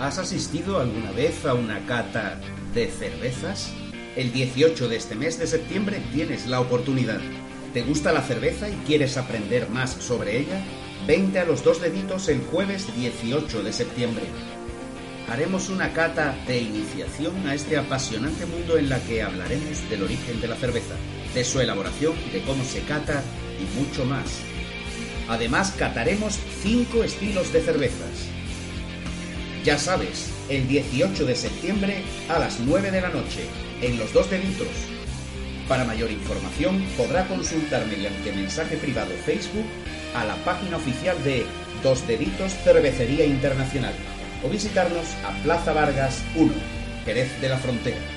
¿Has asistido alguna vez a una cata de cervezas? El 18 de este mes de septiembre tienes la oportunidad. ¿Te gusta la cerveza y quieres aprender más sobre ella? Vente a los dos deditos el jueves 18 de septiembre. Haremos una cata de iniciación a este apasionante mundo en la que hablaremos del origen de la cerveza, de su elaboración, de cómo se cata y mucho más. Además, cataremos cinco estilos de cervezas. Ya sabes, el 18 de septiembre a las 9 de la noche, en los dos deditos. Para mayor información podrá consultar mediante mensaje privado Facebook a la página oficial de Dos Deditos Cervecería Internacional o visitarnos a Plaza Vargas 1, Jerez de la Frontera.